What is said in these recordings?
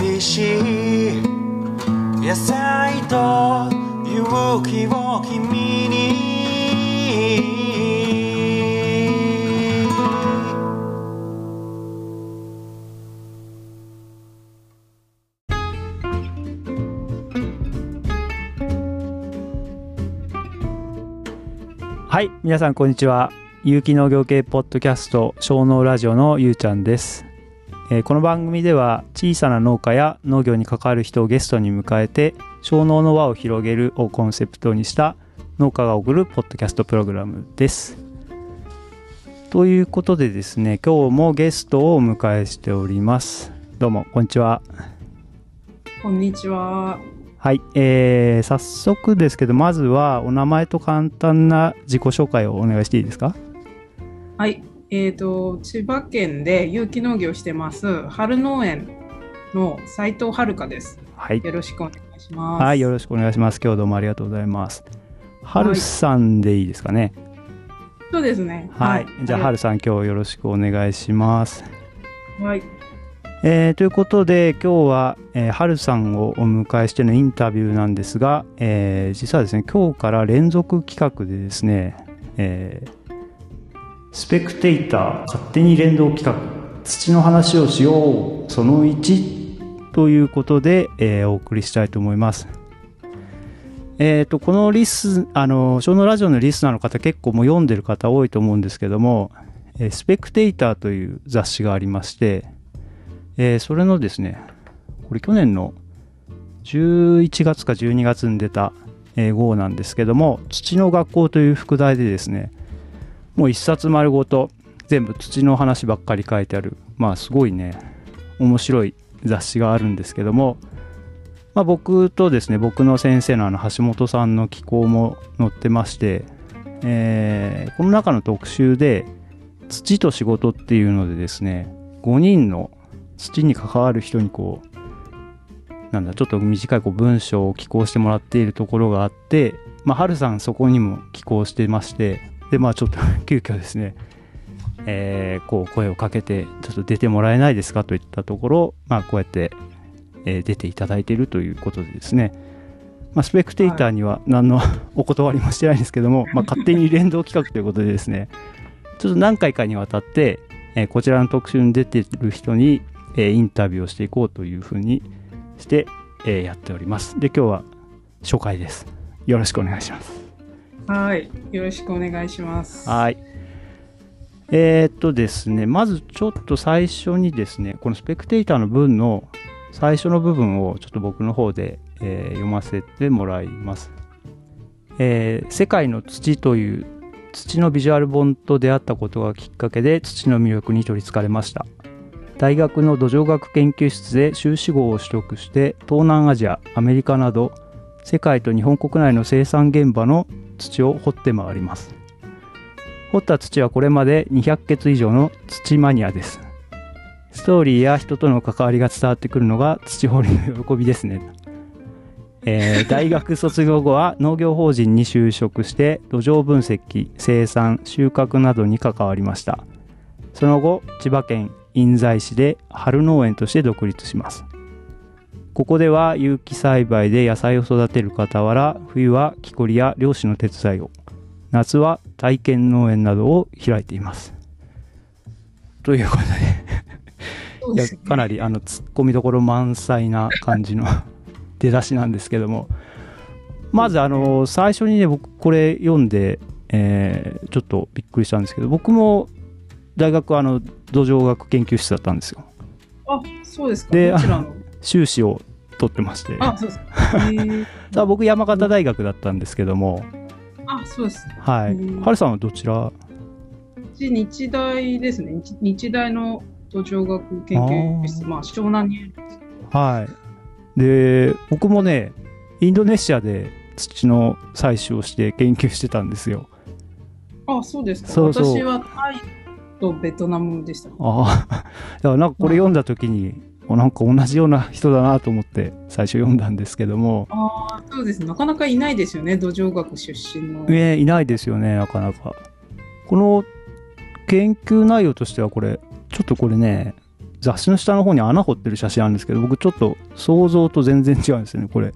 美味しい野菜と勇気を君にはい、皆さんこんにちは。有機農業系ポッドキャスト小農ラジオのゆうちゃんです、えーこの番組では小さな農家や農業に関わる人をゲストに迎えて小農の輪を広げるをコンセプトにした農家が送るポッドキャストプログラムです。ということでですね、今日もゲストをお迎えしております。どうも、こんにちは。こんにちは。はい、えー、早速ですけど、まずはお名前と簡単な自己紹介をお願いしていいですか？はい。えっ、と、千葉県で有機農業をしてます、春農園の斉藤遥です。はい。よろしくお願いします。はい、よろしくお願いします。今日どうもありがとうございます。はるさんでいいですかね？そうですね。はい。じゃあ、ははるさん、今日よろしくお願いします。い。はい。えーということで、今日は、えー、はるさんをお迎えしてのインタビューなんですが、えー実はですね、今日から連続企画でですね、えースペクテーター勝手に連動企画、土の話をしよう、その1ということで、えーお送りしたいと思います。えー、とこのリスあの小脳ラジオのリスナーの方結構もう読んでる方多いと思うんですけども「えースペクテーター」という雑誌がありまして、えーそれのですねこれ去年の11月か12月に出た、え号なんですけども「土の学校」という副題でですねもう一冊丸ごと全部土の話ばっかり書いてある。まあすごいね。面白い雑誌があるんですけども。まあ、僕とですね僕の先生のあの橋本さんの寄稿も載ってまして、えーこの中の特集で土と仕事っていうのでですね5人の土に関わる人にこうなんだちょっと短いこう文章を寄稿してもらっているところがあってまあ春さんそこにも寄稿してましてでまあちょっと 急遽ですねえーこう声をかけてちょっと出てもらえないですか？といったところまあこうやってえー出ていただいているということでですね、まあ、スペクテーターには何の お断りもしてないんですけども、まあ、勝手に連動企画ということでですね。ちょっと何回かにわたって、えーこちらの特集に出ている人に、えーインタビューをしていこうというふうにして、えーやっております。で今日は初回です。よろしくお願いしますはい。よろしくお願いします。はい。えーっとですね、まずちょっと最初にですね、このスペクテーターの文の最初の部分をちょっと僕の方で、えー読ませてもらいます。えー世界の土という土のビジュアル本と出会ったことがきっかけで土の魅力に取りつかれました。大学の土壌学研究室で修士号を取得して東南アジア、アメリカなど世界と日本国内の生産現場の土を掘って回ります。掘った土はこれまで200ケ以上の土マニアです。ストーリーや人との関わりが伝わってくるのが土掘りの喜びですね。えー 大学卒業後は農業法人に就職して土壌分析、生産、収穫などに関わりました。その後、千葉県印西市で春農園として独立します。ここでは有機栽培で野菜を育てる傍ら、冬は木こりや漁師の手伝いを、夏は体験農園などを開いています。ということで、いやかなりあの突っ込みどころ満載な感じの 出だしなんですけども、まずあの最初にね、僕これ読んで、えーちょっとびっくりしたんですけど、僕も大学はあの土壌学研究室だったんですよ。あ、そうですか。で修士を取ってまして、あ、そうです 僕山形大学だったんですけども、あ、そうです。はい。うんはるさんはどちら？日大ですね。日日大の土壌学研究室、まあ、湘南にあるんですけどはい。で、僕もね、インドネシアで土の採取をして研究してたんですよ。あ、そうですか。そうそう私はタイとベトナムでした。ああ。だからなんかこれ読んだ時に、あなんか同じような人だなと思って最初読んだんですけども、ああ、そうですね。なかなかいないですよね、土壌学出身の。えいないですよね、なかなか。この研究内容としてはこれ、ちょっとこれね、雑誌の下の方に穴掘ってる写真あるんですけど僕ちょっと想像と全然違うんですよねこれ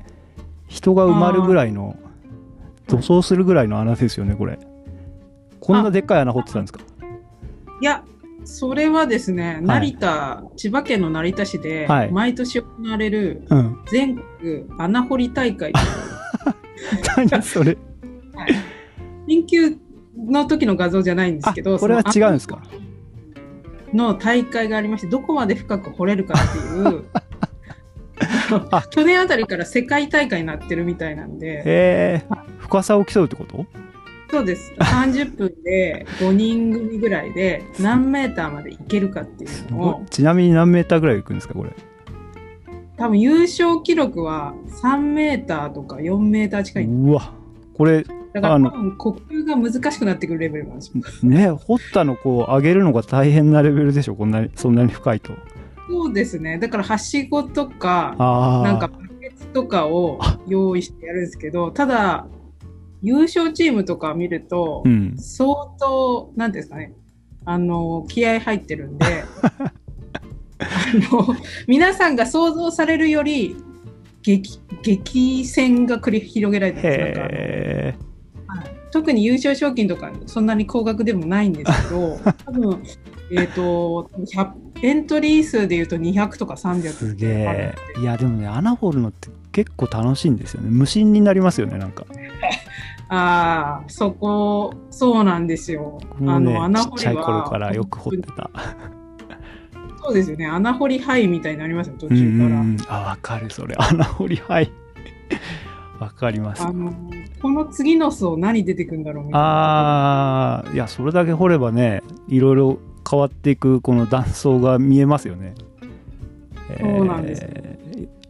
人が埋まるぐらいの塗装するぐらいの穴ですよねこれこんなでっかい穴掘ってたんですか？いや、それはですね、成田、千葉県の成田市ではい。毎年行われるうん。全国穴掘り大会、何それ。研究の時の画像じゃないんですけど、あこれは違うんですか？そのの大会がありまして、どこまで深く掘れるかっていう あ、去年あたりから世界大会になってるみたいなんで、えー、深さを競うってこと？そうです。30分で5人組ぐらいで何メーターまで行けるかっていうのを、ちなみに何メーターぐらい行くんですかこれ？多分優勝記録は3メーターとか4メーター近い。うわこれだから多分呼吸が難しくなってくるレベルなんですよ。ね掘ったのこう上げるのが大変なレベルでしょこんなにそんなに深いとそうですね。だからはしごとか、なんかバケツとかを用意してやるんですけど、ただ、優勝チームとか見るとう、ん。相当、なんですかね、あの、気合入ってるんで、あの、皆さんが想像されるより、激、激戦が繰り広げられてるんかあのへ特に優勝賞金とかそんなに高額でもないんですけど、多分、えっ、と、100エントリー数でいうと200とか300えすげえいやでもね穴掘るのって結構楽しいんですよね。無心になりますよねなんか ああ、そこ、そうなんですよ。あ僕もねの、穴ちっちゃい掘りは、頃からよく掘ってたそうですよね。穴掘り範囲みたいになりますよ、途中から。んあわかるそれ穴掘りはいわかりますあの、この次の層何出てくるんだろうみたいな。あーいやそれだけ掘ればねいろいろ変わっていくこの断層が見えますよねそうなんですよえ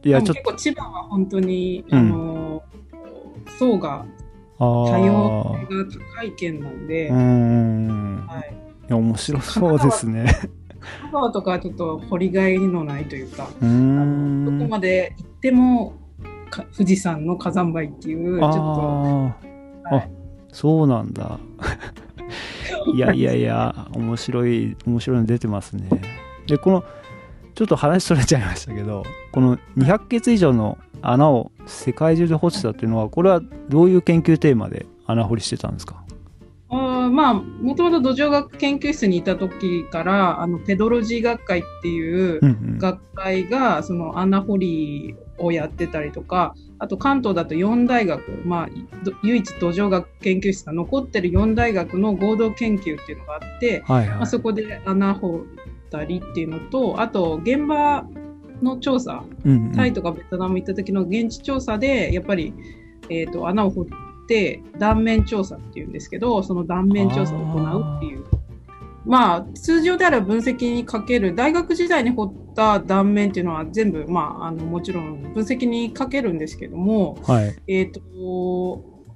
ーいやちょっ結構千葉は本当に、うんあの、層がと多様あ性が高い県なんで、ーうーんはい。いや面白そうですね。香川とかはちょっと掘りがいのないというか、うーん。どこまで行ってもか富士山の火山灰っていう、ちょっと、あーはい。あそうなんだ。いやいやいや面白い面白いの出てますね。でこのちょっと話それちゃいましたけどこの200ケツ以上の穴を世界中で掘ってたっていうのはこれはどういう研究テーマで穴掘りしてたんですか？あーまあ、もともと土壌学研究室にいた時から、あの、ペドロジー学会っていううんうん。学会が、その穴掘りをやってたりとか、あと関東だと4大学、まあ、ど唯一土壌学研究室が残ってる4大学の合同研究っていうのがあって、はいはい。まあ、そこで穴掘ったりっていうのと、あと現場の調査、うんうん。タイとかベトナム行った時の現地調査で、やっぱり、えっ、と、穴を掘って断面調査っていうんですけど、その断面調査を行うっていう。まあ、通常であれば分析にかける、大学時代に掘った断面っていうのは全部、まあ、あの、もちろん分析にかけるんですけども、はい。えっ、と、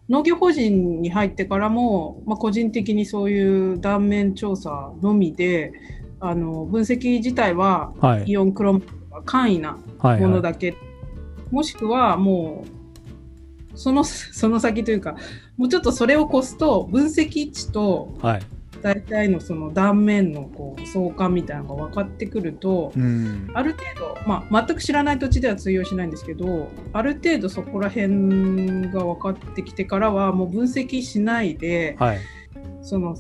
農業法人に入ってからも、まあ、個人的にそういう断面調査のみで、あの、分析自体ははい。イオンクロム簡易なはいはい。ものだけ、もしくはもうその その先というかもうちょっとそれを越すと分析値とはい。大体のその断面のこう相関みたいなのが分かってくるとうん。ある程度、まあ、全く知らない土地では通用しないんですけどある程度そこら辺が分かってきてからはもう分析しないではい。その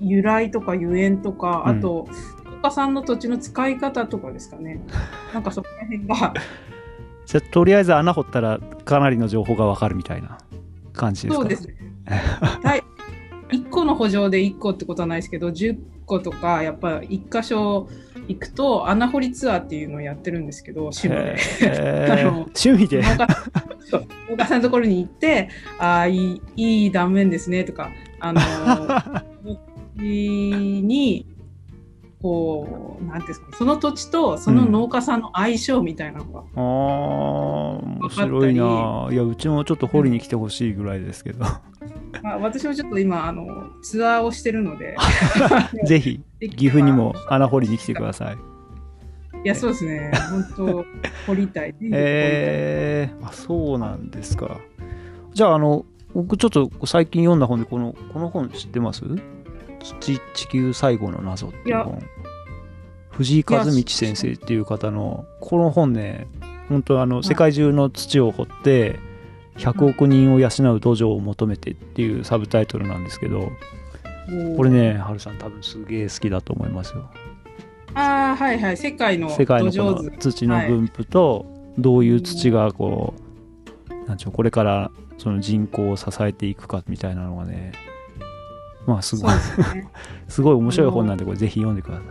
由来とかゆえんとか、うん。あと農家さんの土地の使い方とかですかね なんかそこら辺がじゃあとりあえず穴掘ったらかなりの情報がわかるみたいな感じですかそうですね。はい。1個の補助で1個ってことはないですけど、10個とか、やっぱ1箇所行くと、穴掘りツアーっていうのをやってるんですけど、趣味で。あの趣味で農家そう農家さんのところに行って、ああ、いい、いい断面ですねとか、あの に、こう、なんていうんですか、その土地とその農家さんの相性みたいなのが、あー面白いな。いやうちもちょっと掘りに来てほしいぐらいですけど。まあ、私もちょっと今、あの、ツアーをしてるので、ぜひ岐阜にも穴掘りに来てください。いや、そうですね。本当、掘りたい。えー、あそうなんですか。じゃああの僕ちょっと最近読んだ本でこのこの本知ってます？地地球最後の謎っていう本。藤井和道先生っていう方のこの本ね本当あの世界中の土を掘って100億人を養う土壌を求めてっていうサブタイトルなんですけどこれねはるさん多分すげえ好きだと思いますよ。ああはいはい。世界の世界のこの土の分布とどういう土がこうなんちゅうのこれからその人口を支えていくかみたいなのがねまあすごい。ね。すごい面白い本なんでこれぜひ読んでください。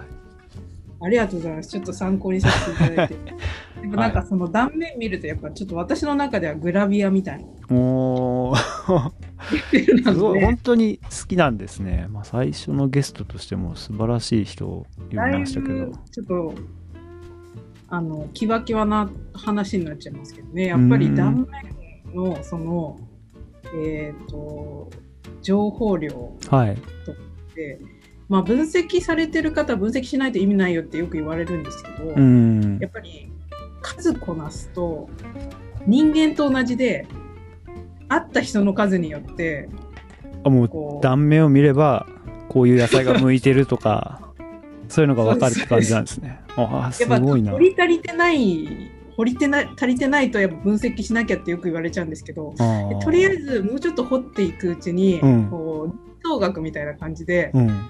ありがとうございます。ちょっと参考にさせていただいて。でもなんかその断面見るとやっぱちょっと私の中ではグラビアみたいな。もうなすごい。の本当に好きなんですね、まあ、最初のゲストとしても素晴らしい人を呼びましたけど。ぶちょっとあのキワキワな話になっちゃいますけどね。やっぱり断面のそのえっ、と情報量はい。で、まあ分析されてる方は分析しないと意味ないよってよく言われるんですけど。うん。やっぱり数こなすと人間と同じで会った人の数によってあもう断面を見ればこういう野菜が向いてるとか そういうのが分かるって感じなんですね。ああすごいな。掘り足りてない掘りてな足りてないとやっぱ分析しなきゃってよく言われちゃうんですけどとりあえずもうちょっと掘っていくうちに、うんこう総学みたいな感じで、うん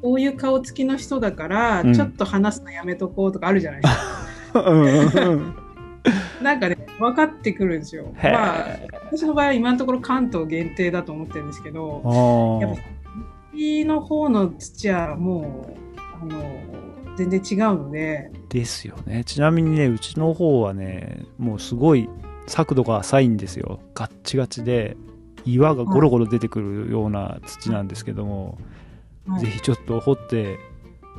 こういう顔つきの人だから、うんちょっと話すのやめとこうとかあるじゃないですか。なんかね分かってくるんですよ。まあ私の場合は今のところ関東限定だと思ってるんですけど。あやっぱ土の方の土はもうあの全然違うのでーですよね。ちなみにねうちの方はねもうすごい速度が浅いんですよ。ガッチガチで岩がゴロゴロ出てくるような土なんですけども、はい。ぜひちょっと掘って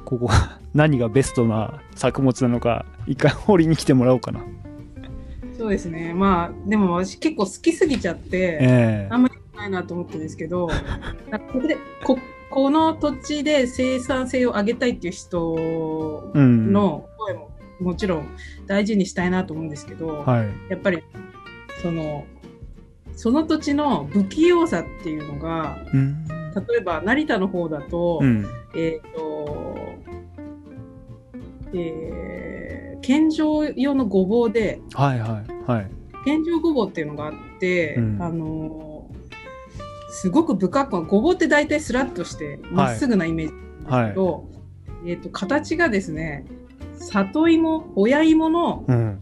ここ 何がベストな作物なのか一回掘りに来てもらおうかな。そうですね。まあでも私結構好きすぎちゃって、ええ。あんまりないなと思ってるんですけど ここでここの土地で生産性を上げたいっていう人うん。の声ももちろん大事にしたいなと思うんですけど、はい。やっぱりそのその土地の不器用さっていうのがうん。例えば成田の方だと、うん。えっ、と、えー、健常用のごぼうで、はいはいはい。健常ごぼうっていうのがあって、うん。あのーすごく不格好、ごぼうって大体スラッとして、まっすぐなイメージなんですけど、えっ、と、形がですね、里芋、親芋のうん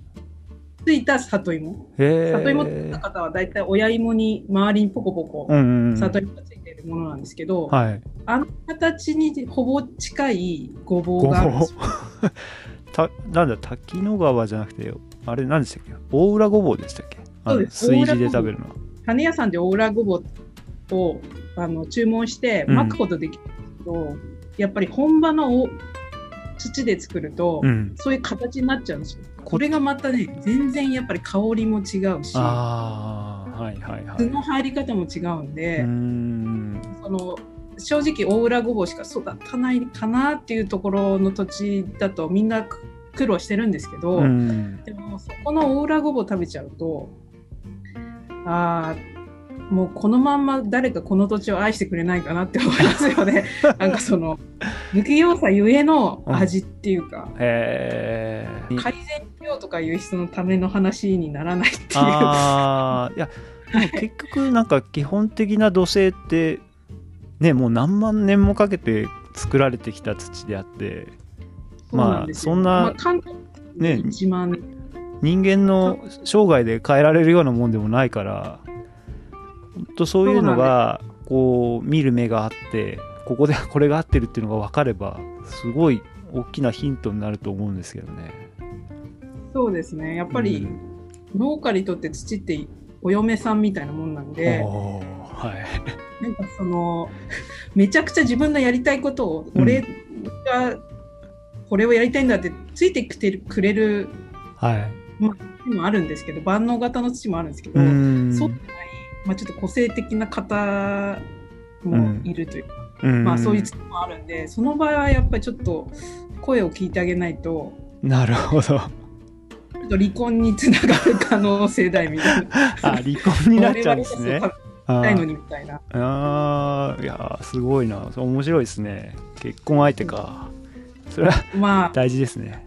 ついた里芋。里芋ってった方は大体親芋に周りにポコポコうんうんうん。里芋がついているものなんですけど、はい。あの形にほぼ近いごぼうがあるんですよ。たなんだ滝野川じゃなくてあれ何でしたっけ？大浦ごぼうでしたっけ？そうです。炊事で食べるの。種屋さんでオーラごぼうをあの注文してうん。巻くことできるんですけど、やっぱり本場のお土で作ると、うん。そういう形になっちゃうんですよ。これがまたね、全然やっぱり香りも違うし、はいはいはい。具の入り方も違うんうで、ーんその正直大浦ごぼうしか育たないかなっていうところの土地だとみんな苦労してるんですけど、うん。でもそこの大浦ごぼう食べちゃうとああもうこのまんま誰かこの土地を愛してくれないかなって思いますよね。なんかその不器用さゆえの味っていうか、へえ改善しようとかいう人のための話にならないっていう。ああいや結局なんか基本的な土星ってねもう何万年もかけて作られてきた土であってまあそんなまあ、ねに1万年人間の生涯で変えられるようなもんでもないから本当そういうのがこう見る目があってここで これが合ってるっていうのが分かればすごい大きなヒントになると思うんですけどね。そうですね。やっぱり農家にとって土ってお嫁さんみたいなもんなんうんで、はい。なんかそのめちゃくちゃ自分のやりたいことを、うん。俺がこれをやりたいんだってついてきてくれるはい。土もあるんですけど万能型の土もあるんですけど、うん。そうい、まあ、ちょっと個性的な方もいるというか、うんまあ、そういう土もあるんでその場合はやっぱりちょっと声を聞いてあげないとなるほどちょっと離婚につながる可能性大みたいな。あ離婚になっちゃうんですねいのーにみたいな。あーいやーすごいな面白いですね結婚相手かそれはまあ大事ですね。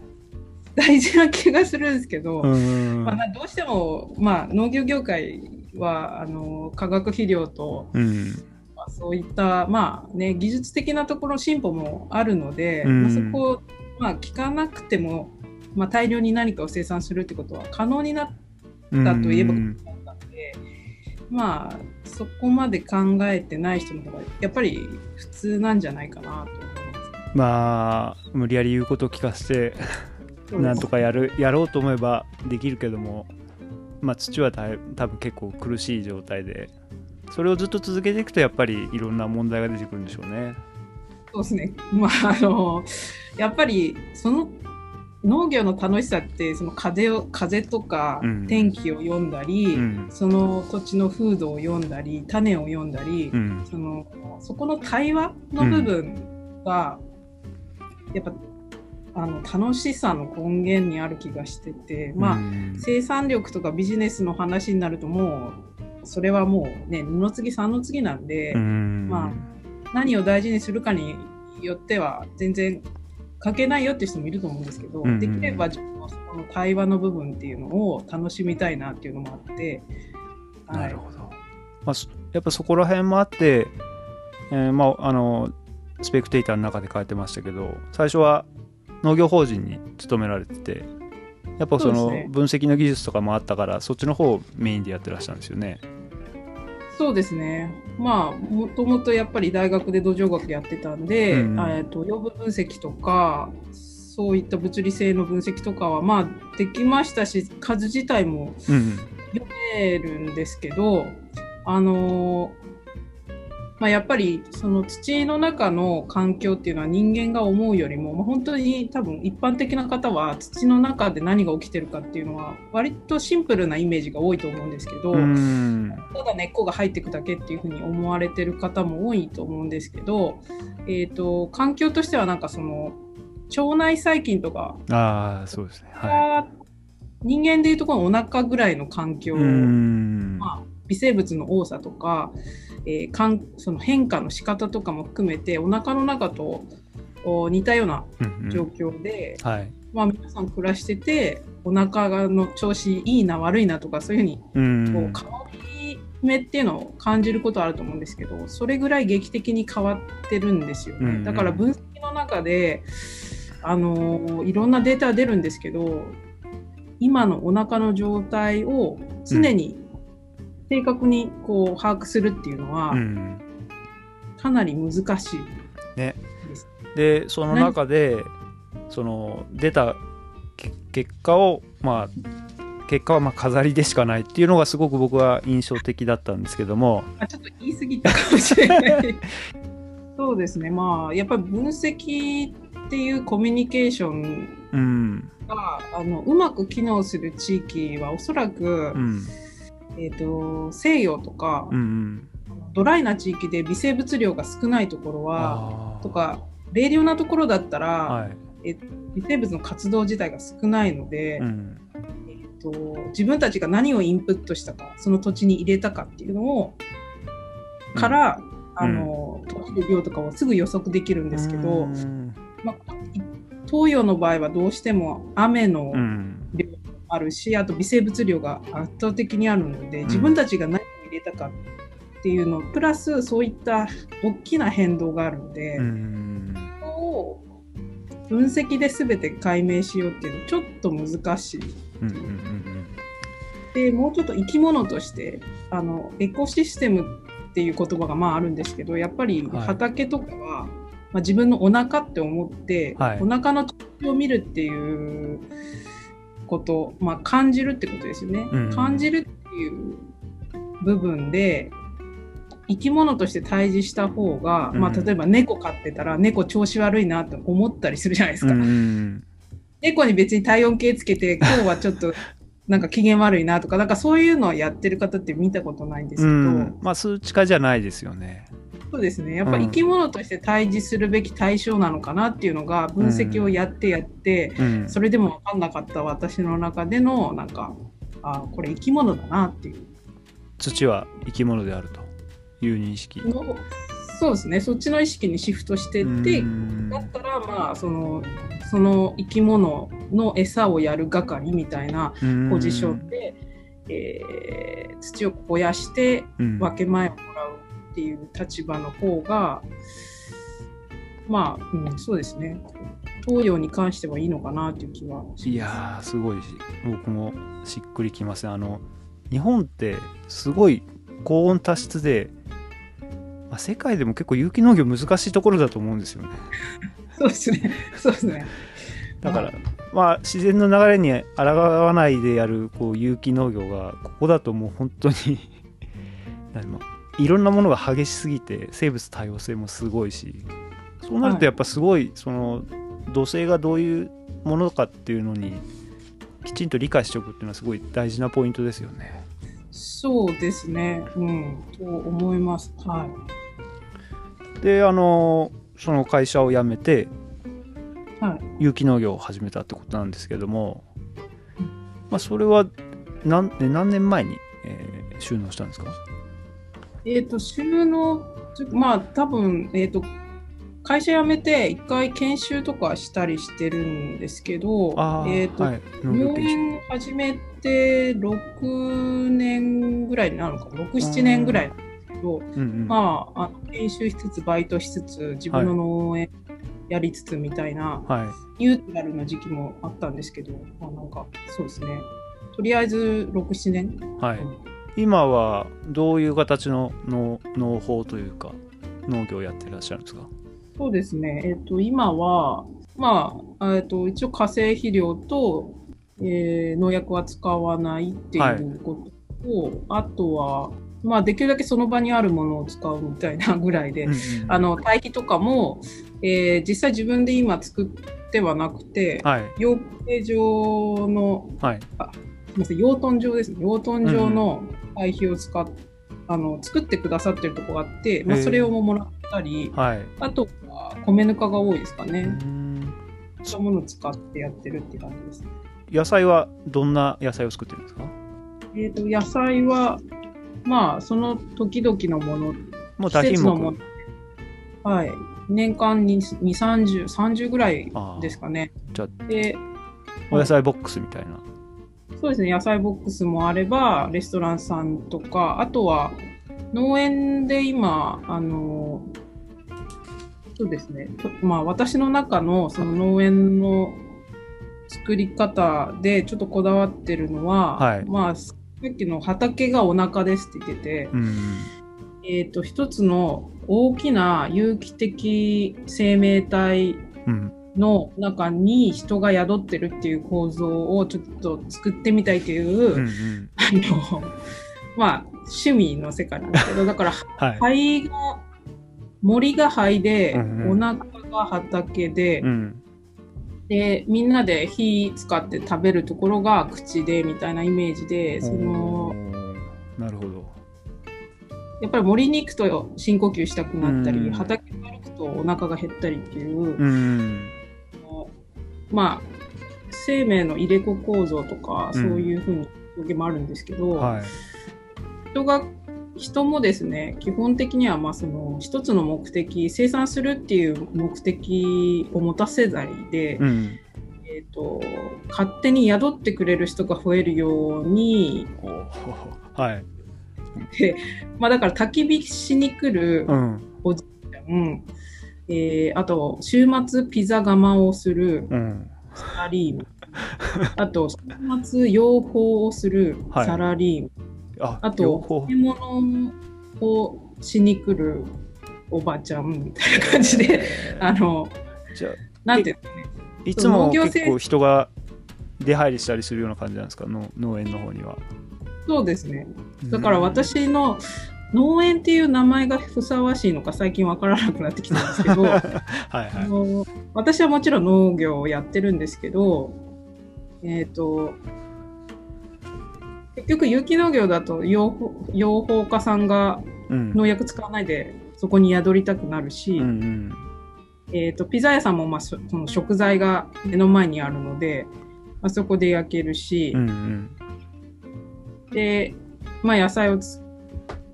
大事な気がするんですけど、うん。まあ、などうしても、まあ、農業業界はあの化学肥料と、うん。まあ、そういった、まあね、技術的なところの進歩もあるので、うんまあ、そこを、まあ、聞かなくても、まあ、大量に何かを生産するってことは可能になったといえばうん可能だったので、まあそこまで考えてない人の方がやっぱり普通なんじゃないかなと思います。まあ、無理やり言うことを聞かせて、なんとかやる、やろうと思えばできるけども、まあ、土は大多分結構苦しい状態で、それをずっと続けていくと、やっぱりいろんな問題が出てくるんでしょうね。そうですね。まあ、あの、やっぱり、その、農業の楽しさって、その風を、風とかうん天気を読んだり、うん。その土地の風土を読んだり、種を読んだり、うん。その、そこの対話の部分が、やっぱ、あの、楽しさの根源にある気がしてて、まあ、うん。生産力とかビジネスの話になるともう、それはもうね、二の次三の次なんで、うん。ま何を大事にするかによっては全然関係ないよって人もいると思うんですけど、できれば自分のその対話の部分っていうのを楽しみたいなっていうのもあって、はないる、ほど。まあ、そやっぱそこら辺もあって、えーまあ、あの、スペクテーターの中で書いてましたけど、最初は農業法人に勤められてて、やっぱその分析の技術とかもあったから、そっちの方をメインでやってらっしゃるんですよね。そうですね。まあ、もともとやっぱり大学で土壌学やってたんで、うんうんえっと、養分分析とか、そういった物理性の分析とかは、まあ、できましたし、数自体もうん。読めるんですけど、あのーまあ、やっぱりその土の中の環境っていうのは人間が思うよりも、まあ、本当に多分一般的な方は土の中で何が起きてるかっていうのは割とシンプルなイメージが多いと思うんですけど、うん。ただ根っこが入っていくだけっていうふうに思われてる方も多いと思うんですけど、えー、と環境としてはなんかその腸内細菌とかああ、そうですね。はが人間でいうとこのお腹ぐらいの環境。まあ、微生物の多さとか,、えーかんその変化の仕方とかも含めてお腹の中とお似たようなうんうん状況で、はい。まあ、皆さん暮らしててお腹がの調子いいな悪いなとかそういうふうにう。こうん変わり目っていうのを感じることはあると思うんですけどそれぐらい劇的に変わってるんですよね、うんうんだから分析の中であのいろんなデータが出るんですけど今のお腹の状態を常に正確にこう把握するっていうのはうん。かなり難しいねでその中で、その、出たけ結果を、まあ、結果はまあ飾りでしかないっていうのがすごく僕は印象的だったんですけども、あちょっと言い過ぎたかもしれない。そうですね、まあ、やっぱり分析っていうコミュニケーションうん。があのうまく機能する地域はおそらく、うん。えー、と西洋とか、うんうん。ドライな地域で微生物量が少ないところはとか冷涼なところだったら、はい。微生物の活動自体が少ないので、うん。えー、と自分たちが何をインプットしたかその土地に入れたかっていうのをから、あの取る量とかをすぐ予測できるんですけど、うんまあ、東洋の場合はどうしても雨のうん。あるし、あと微生物量が圧倒的にあるので、ん自分たちが何を入れたかっていうのプラスそういった大きな変動があるので、うん。を分析で全て解明しようっていうのはちょっと難しい。うんうんうんでもうちょっと生き物としてあのエコシステムっていう言葉がまああるんですけどやっぱりはい畑とかは、まあ、自分のお腹って思って、はいお腹の調子を見るっていうこと、まあ、感じるってことですよね。うん感じるっていう部分で生き物として対峙した方が、まあ、うん例えば猫飼ってたら猫調子悪いなって思ったりするじゃないですか。うんうん猫に別に体温計つけて今日はちょっと なんか機嫌悪いなとかなんかそういうのをやってる方って見たことないんですけど、うんまあ数値化じゃないですよね。そうですね。やっぱ生き物として対峙するべき対象なのかなっていうのが分析をやってやって、うん。それでも分かんなかった私の中でのなんかあこれ生き物だなっていう。土は生き物であるという認識。のそうですね、そっちの意識にシフトしてって、うん。だったら、まあ、その、その生き物の餌をやる係みたいなポジションで、えー土を肥やしてうん。分け前をっていう立場の方が、まあ、うん、そうですね。東洋に関してはいいのかなという気はします。いやーすごいし僕もしっくりきますねあの日本ってすごい高温多湿で、まあ、世界でも結構有機農業難しいところだと思うんですよね そうですね。そうですね。だから、まあ自然の流れに抗わないでやるこう有機農業がここだともう本当に いろんなものが激しすぎて生物多様性もすごいしそうなるとやっぱすごいその土星がどういうものかっていうのにきちんと理解しておくっていうのはすごい大事なポイントですよね。そうですね。うん。と思います。はであのその会社を辞めてい。はい。有機農業を始めたってことなんですけども、まあ、それは何え何年前に、えー収納したんですか？えっ、と、収納、まあ、多分、えっ、と、会社辞めて一回研修とかしたりしてるんですけど、えっ、と、はい、農業農研修園始めて6年ぐらいになるのかな、6、7年ぐらいなんですけど、うん。うんまあ、あの研修しつつ、バイトしつつ、自分の農園やりつつみたいな、はい。ユートラルな時期もあったんですけど、まあ、なんか、そうですね。とりあえず6、7年？はい、今はどういう形の農農法というか農業をやってらっしゃるんですか？そうですね。えっ、と、今は、まあ、えっ、と、一応化成肥料と、えー農薬は使わないっていうことと、あとは、まあ、できるだけその場にあるものを使うみたいなぐらいで、うんうんあの、堆肥とかも、えー実際自分で今作ってはなくて、はい。養鶏場の、はい養豚場ですね。養豚場の堆肥を使っあの、作ってくださってるとこがあって、まあ、それをもらったり、はいあとは米ぬかが多いですかうね。んそういうものを使ってやってるって感じです。野菜はどんな野菜を作ってるんですか？えっ、と、野菜は、まあ、その時々のもの、もう季多品のもの。はい。年間に2、30、30ぐらいですかね。じゃで、お野菜ボックスみたいなそうですね、野菜ボックスもあれば、レストランさんとか、あとは農園で今、あの、そうですね、とまあ私の中のその農園の作り方でちょっとこだわってるのは、はい。まあさっきの畑がお腹ですって言ってて、うんえっ、と、一つの大きな有機的生命体うんの中に人が宿ってるっていう構造をちょっと作ってみたいという、うんうん。あの、まあ、趣味の世界なんですけど、だから、はい。肺が、森が肺で、うんうん。お腹が畑で、うん。で、みんなで火使って食べるところが口で、みたいなイメージで、そのなるほど。やっぱり森に行くと深呼吸したくなったり、うん畑を歩くとお腹が減ったりっていう、うんまあ、生命の入れ子構造とか、うん。そういうふうに表現もあるんですけど、はい。人が人もですね基本的にはまあその一つの目的生産するっていう目的を持たせないで、うん。えー、と勝手に宿ってくれる人が増えるように、はい。まあ、だから焚き火しに来る、うん。うんえーあと週末ピザ窯をするうん。サラリーマン。あと週末養蜂をするはい。サラリーマン、ああと漬物をしに来るおばちゃんみたいな感じで あのじゃあなんていうねいつも結構人が出入りしたりするような感じなんですか？農農園の方には。そうですね。だから私の農園っていう名前がふさわしいのか最近わからなくなってきたんですけど はいあはい。の私はもちろん農業をやってるんですけどえっ、と結局有機農業だと養蜂養蜂家さんがうん。農薬使わないでそこに宿りたくなるし、うんうん。えー、とピザ屋さんも、まあ、そその食材が目の前にあるので、まあ、そこで焼けるし、うんうん。で、まあ、野菜をつ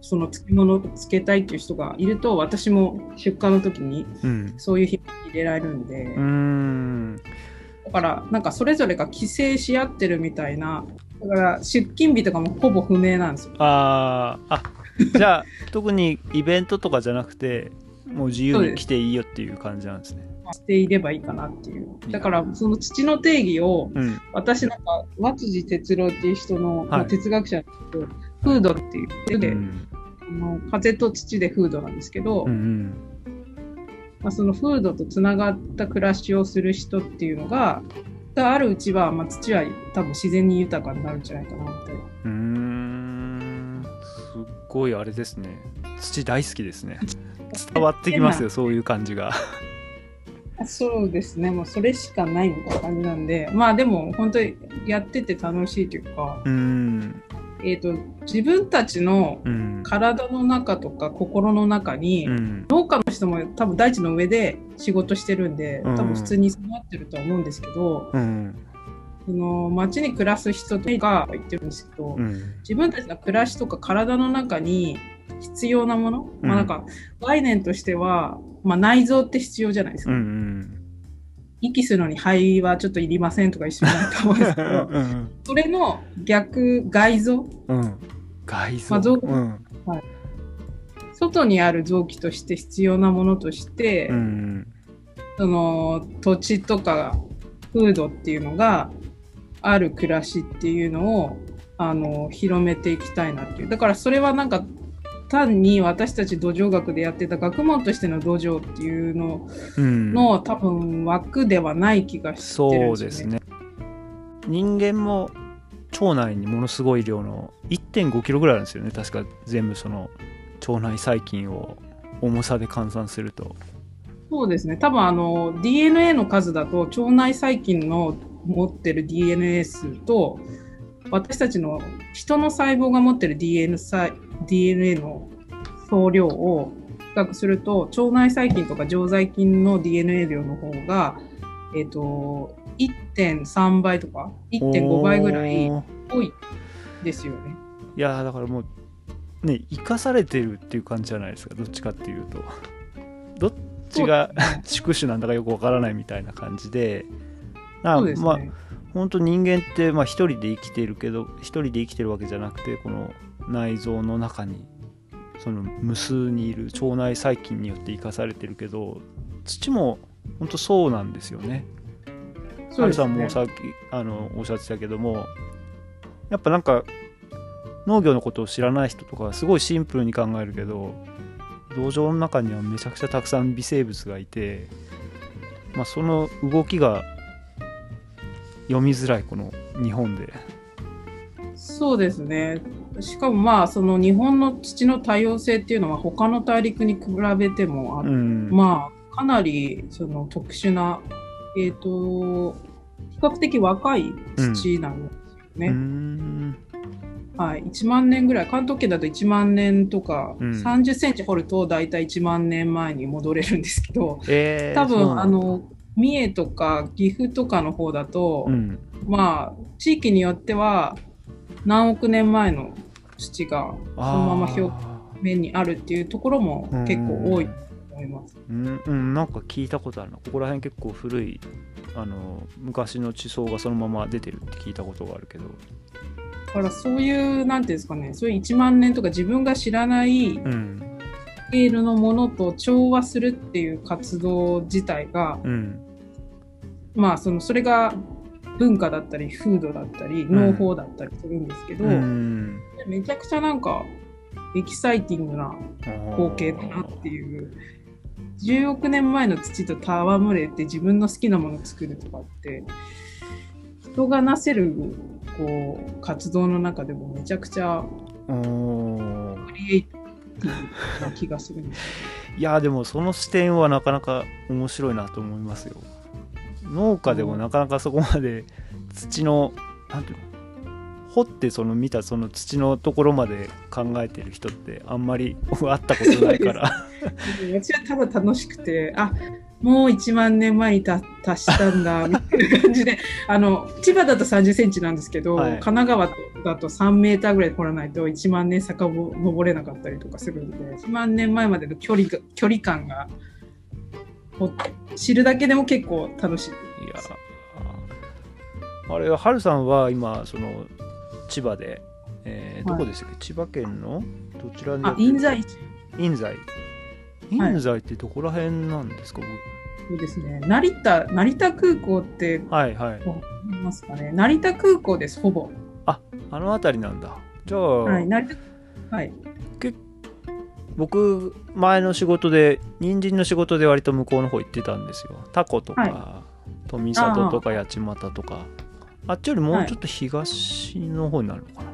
その漬物をつけたいっていう人がいると、私も出荷の時にうん。そういう日入れられるんで、うーん。だからなんかそれぞれが規制し合ってるみたいな、だから出勤日とかもほぼ不明なんですよ。あーあじゃあ 特にイベントとかじゃなくてもう自由に来ていいよっていう感じなんですね。していればいいかなっていう。だからその土の定義を、うん。私なんか、和辻哲郎っていう人の、はい。まあ哲学者なんですけど、フードっていうで、うんあの風と土でフードなんですけど、うんうん。まあ、そのフードとつながった暮らしをする人っていうのが、があるうちは、まあ、土は多分自然に豊かになるんじゃないかなって。うーん。すっごいあれですね。土大好きですね。伝わってきますよそういう感じが。そうですね、もうそれしかないみたいな感じなんで、まあでも本当にやってて楽しいというか、うーんえっ、と、自分たちのうん。体の中とか心の中に、うん。農家の人も多分大地の上で仕事してるんで、うん。多分普通に育ってるとは思うんですけど、うん。その街に暮らす人とか言ってるんですけど、うん。自分たちの暮らしとか体の中に必要なもの、まあなんか概念としては、まあ内臓って必要じゃないですうか。ん息するのに肺はちょっといりませんとか一緒になると思うんですけど、うんそれの逆、外臓うん。外臓まあ臓うん。外にある臓器として必要なものとして、うん。その土地とか風土っていうのがある暮らしっていうのをあの広めていきたいなっていう。だからそれはなんか単に私たち土壌学でやってた学問としての土壌っていうのうん。の多分枠ではない気がしてるんそうですすね。人間も腸内にものすごい量の1.5キロぐらいあるんですよね。確か全部その腸内細菌を重さで換算すると。そうですね。多分あの DNA の数だと腸内細菌の持ってる DNA 数と私たちの人の細胞が持ってる DNA, さ DNA の総量を比較すると腸内細菌とか常在菌の DNA 量の方が、えっと1.3倍とか1.5倍ぐらい多いですよね。いやーだからもうね生かされてるっていう感じじゃないですかどっちかっていうと どっちが宿主なんだかよくわからないみたいな感じであそうですね。まあ本当人間ってまあ一人で生きているけど一人で生きてるわけじゃなくてこの内臓の中にその無数にいる腸内細菌によって生かされてるけど土も本当そうなんですよね。ねさんもさっきあのおっしゃってたけどもやっぱなんか農業のことを知らない人とかはすごいシンプルに考えるけど土壌の中にはめちゃくちゃたくさん微生物がいて、まあ、その動きが読みづらいこの日本で。そうですね。しかもまあその日本の土の多様性っていうのは他の大陸に比べてもあうん。まあ、かなりその特殊な、えっ、と、比較的若い土なんですようね。ん。はい。1万年ぐらい、関東圏だと1万年とか、うん。30センチ掘ると大体1万年前に戻れるんですけど、えー多分、あの、三重とか岐阜とかの方だと、うん。まあ、地域によっては何億年前の土がそのまま表あ面にあるっていうところも結構多いと思います。ーうん、うん、なんか聞いたことあるな。ここら辺結構古いあの昔の地層がそのまま出てるって聞いたことがあるけど。だからそういう、なんていうんですかね、そういう1万年とか自分が知らないうん。スケールのものと調和するっていう活動自体が、うん。まあその、それが文化だったり、風土だったり、ん。農法だったりするんですけど、うん。めちゃくちゃなんか、エキサイティングな光景だなっていう。10億年前の土と戯れて自分の好きなものを作るとかって、人がなせるこう活動の中でもめちゃくちゃクリエイティブな気がするんですいやでもその視点はなかなか面白いなと思いますよ農家でもなかなかそこまで土のなんていうの掘ってその見たその土のところまで考えてる人ってあんまり会ったことないから。私はただ楽しくて、あもう1万年前にた達したんだ、みたいな感じで、あの、千葉だと30センチなんですけど、はい。神奈川だと3メーターぐらい掘らないと1万年遡れなかったりとかするので、1万年前までの距離が距離感が、ほ知るだけでも結構楽しい。いやーあれは、はるさんは今、その、千葉で、えーどこでしたっけ、千葉県の？どちらにあ、印西市。印西。はい印西ってどこら辺なんですか、そうですね。成田、成田空港って、僕はいはい。ますかね？成田空港です、ほぼ。あの辺りなんだ。じゃあ、はい、成田、はい。僕、前の仕事で、人参の仕事で割と向こうの方行ってたんですよ。タコとか、は富里とか八街とか。あっちよりもうちょっと東の方になるのかな。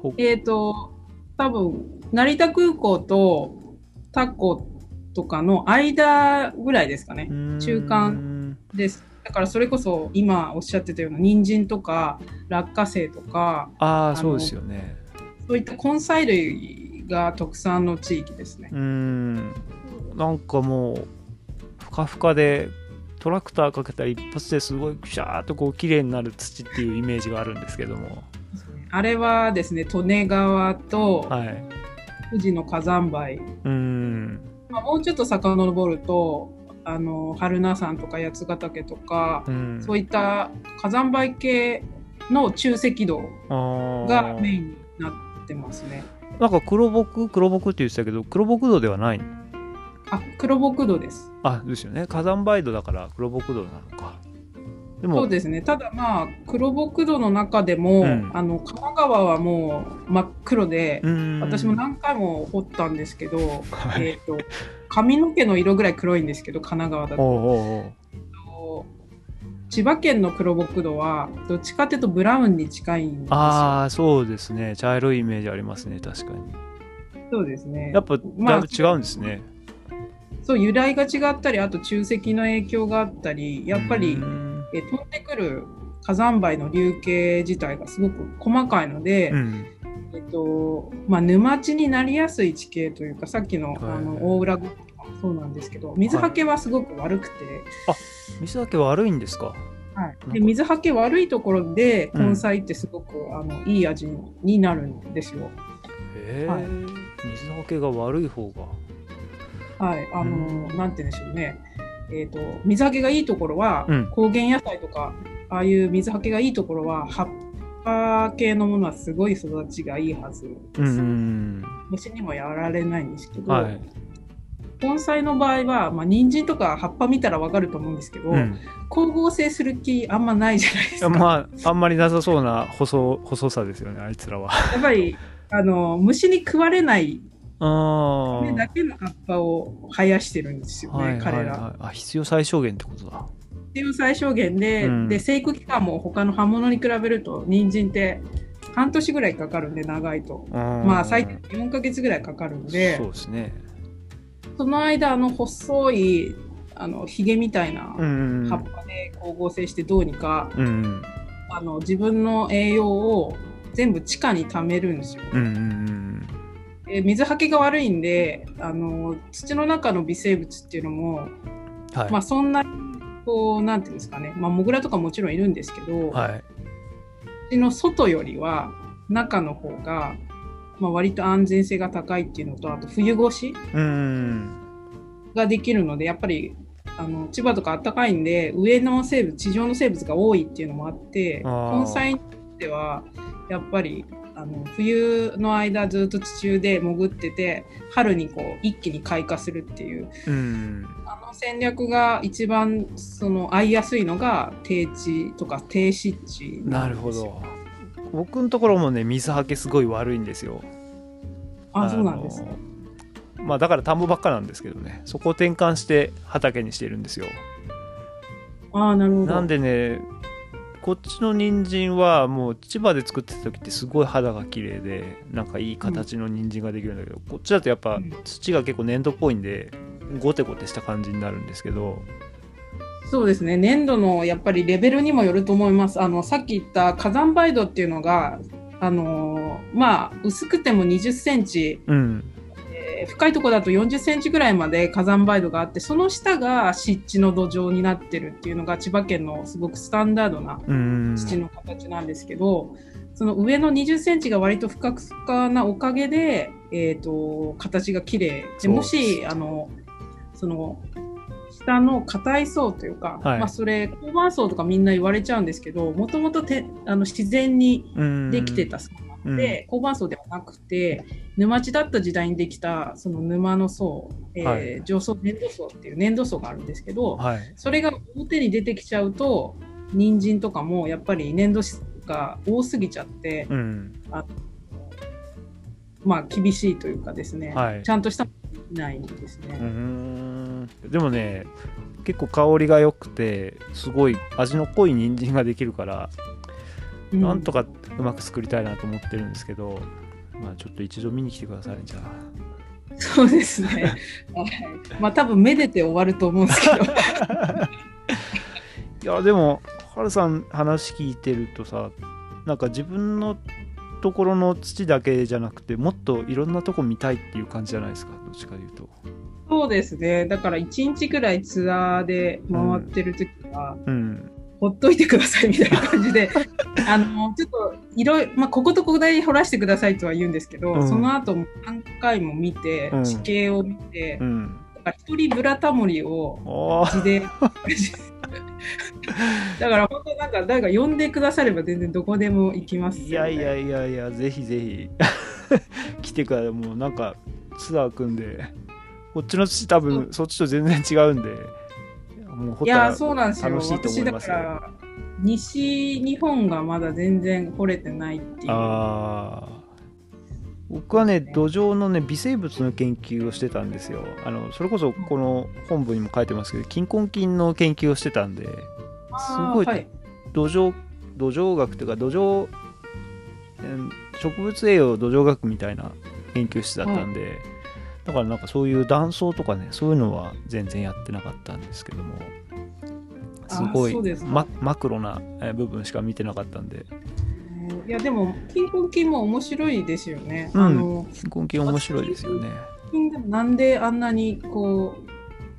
ほえっ、と、多分成田空港とタコとかの間ぐらいですかね。中間です。だからそれこそ今おっしゃってたような人参とか落花生とか、ああ、のそうですよね。そういった根菜類が特産の地域ですねう。ーん。なんかもう、ふかふかで、トラクターかけたら一発ですごいくしゃーっとこう綺麗になる土っていうイメージがあるんですけども。あれはですね、利根川とはい。富士の火山灰、うーん。まあ、もうちょっと遡ると、あの春名山とか八ヶ岳とか、うん。そういった火山灰系の中赤道がメインになってますね。なんか黒木黒木って言ってたけど黒木土ではないあ、黒木土です。あですよね。火山灰土だから黒木土なのか。でもそうですね。ただまあ、黒木土の中でも、うん。あの、神奈川はもう真っ黒で、私も何回も掘ったんですけど、はい。えっ、と、髪の毛の色ぐらい黒いんですけど、神奈川だと。おうおうおう千葉県の黒木土は、どっちかというとブラウンに近いんですよ。ああそうですね。茶色いイメージありますね。確かに。そうですね。やっぱだまあいぶ違うんですね、そう、由来が違ったり、あと中石の影響があったり、やっぱりえ飛んでくる火山灰の流形自体がすごく細かいので、うん。えっとまあ、沼地になりやすい地形というかさっきの,、はいあの大浦郡とかもそうなんですけど水はけはすごく悪くて、水だけ悪いんですか？はい、で水はけ悪いところでうん。根菜ってすごく、あのいい味になるんですよ。へえ、はい。水はけが悪い方が。はい、あのうん。なんて言うんでしょうね。えっと水はけがいいところは、うん。高原野菜とかああいう水はけがいいところは葉っぱ系のものはすごい育ちがいいはずです。うんうん。虫にもやられないんですけど、はい根菜の場合は、まあ、人参とか葉っぱ見たらわかると思うんですけど、うん。光合成する気あんまないじゃないですか。まああんまりなさそうな細細さですよねあいつらは。やっぱりあの虫に食われないあだあけの葉っぱを生やしてるんですよね、はいはい彼ら。はいあ必要最小限ってことだ。必要最小限で,、うん。で生育期間も他の葉物に比べると人参って半年ぐらいかかるんで長いと。ままあ最低4ヶ月ぐらいかかるんで。そうですねその間あの細いあのヒゲみたいなうん。葉っぱで光合成してどうにか、うん。うんあの自分の栄養を全部地下に貯めるんですよ。うんうんで水はけが悪いんであの土の中の微生物っていうのも、うんはい、まあ、そんなにこうなんていうんですかね、まあ、モグラとかもちろんいるんですけど、はい。土の外よりは中の方が、まあ、割と安全性が高いっていうのとあと冬越しうん。ができるのでやっぱりあの千葉とか暖かいんで上の生物地上の生物が多いっていうのもあって根菜にてはやっぱりあの冬の間ずっと地中で潜ってて春にこう一気に開花するっていううん。あの戦略が一番その合いやすいのが低地とか低湿地なるんですよ。ほど僕のところもね水はけすごい悪いんですよ。あそうなんですあのまあだから田んぼばっかなんですけどね。そこを転換して畑にしてるんですよ。ああなるほど。なんでねこっちの人参はもう千葉で作ってた時ってすごい肌が綺麗でなんかいい形の人参ができるんだけど、こっちだとやっぱうん。土が結構粘土っぽいんでゴテゴテした感じになるんですけどそうですね。粘土のやっぱりレベルにもよると思います。あのさっき言った火山灰土っていうのがあのまあ薄くても20センチ、うん。で、深いところだと40センチぐらいまで火山灰土があって、その下が湿地の土壌になってるっていうのが千葉県のすごくスタンダードなうん。土の形なんですけど、その上の20センチが割とふかふかなおかげで、えっ、と、形が綺麗。で、もし、あの、その、下の硬い層というか、はい。まあそれ、高板層とかみんな言われちゃうんですけど、もともとてあの自然にうんできてた層うんで、高板層ではなくて、沼地だった時代にできたその沼の層、えーはい。上層粘土層っていう粘土層があるんですけど、はい。それが表に出てきちゃうと、人参とかもやっぱり粘土質が多すぎちゃって、うん。まあ厳しいというかですね、はい。ちゃんとしたないんですね。ん。でもね、結構香りが良くて、すごい味の濃い人参ができるから、うんなんとかうまく作りたいなと思ってるんですけど、まあちょっと一度見に来てください、じゃあ。そうですね。はいまあ多分めでて終わると思うんですけど。いやでもハルさん話聞いてるとさなんか自分のところの土だけじゃなくてもっといろんなとこ見たいっていう感じじゃないですか？どっちかというと。そうですね。だから1日ぐらいツアーで回ってる時は、うん。ほっといてくださいみたいな感じで、あの、ちょっといろいろ、まあ、こことここだけ掘らせてくださいとは言うんですけど、うん。その後も何回も見て、うん。地形を見て、うん。だから一人ブラタモリをあ地で、だから本当なんか誰か呼んでくだされば全然どこでも行きますいやいやいやいやぜひぜひ。来てください。もうなんかツアー組んで。こっちの土多分そっちと全然違うんで。もう掘いや、ったらそうなんですよ。楽しいと思私だいますよ。から、西日本がまだ全然掘れてないっていう。ああ僕はね土壌のね微生物の研究をしてたんですよ。あのそれこそこの本部にも書いてますけど菌根菌の研究をしてたんですごいはい。土壌土壌学というか土壌うん植物栄養土壌学みたいな研究室だったんで、だからなんかそういう断層とかねそういうのは全然やってなかったんですけどもすごいママクロなえ部分しか見てなかったんでいや、でも、金婚金も面白いですよね。うんあの、菌根菌面白いですよね金でもなんであんなにこう、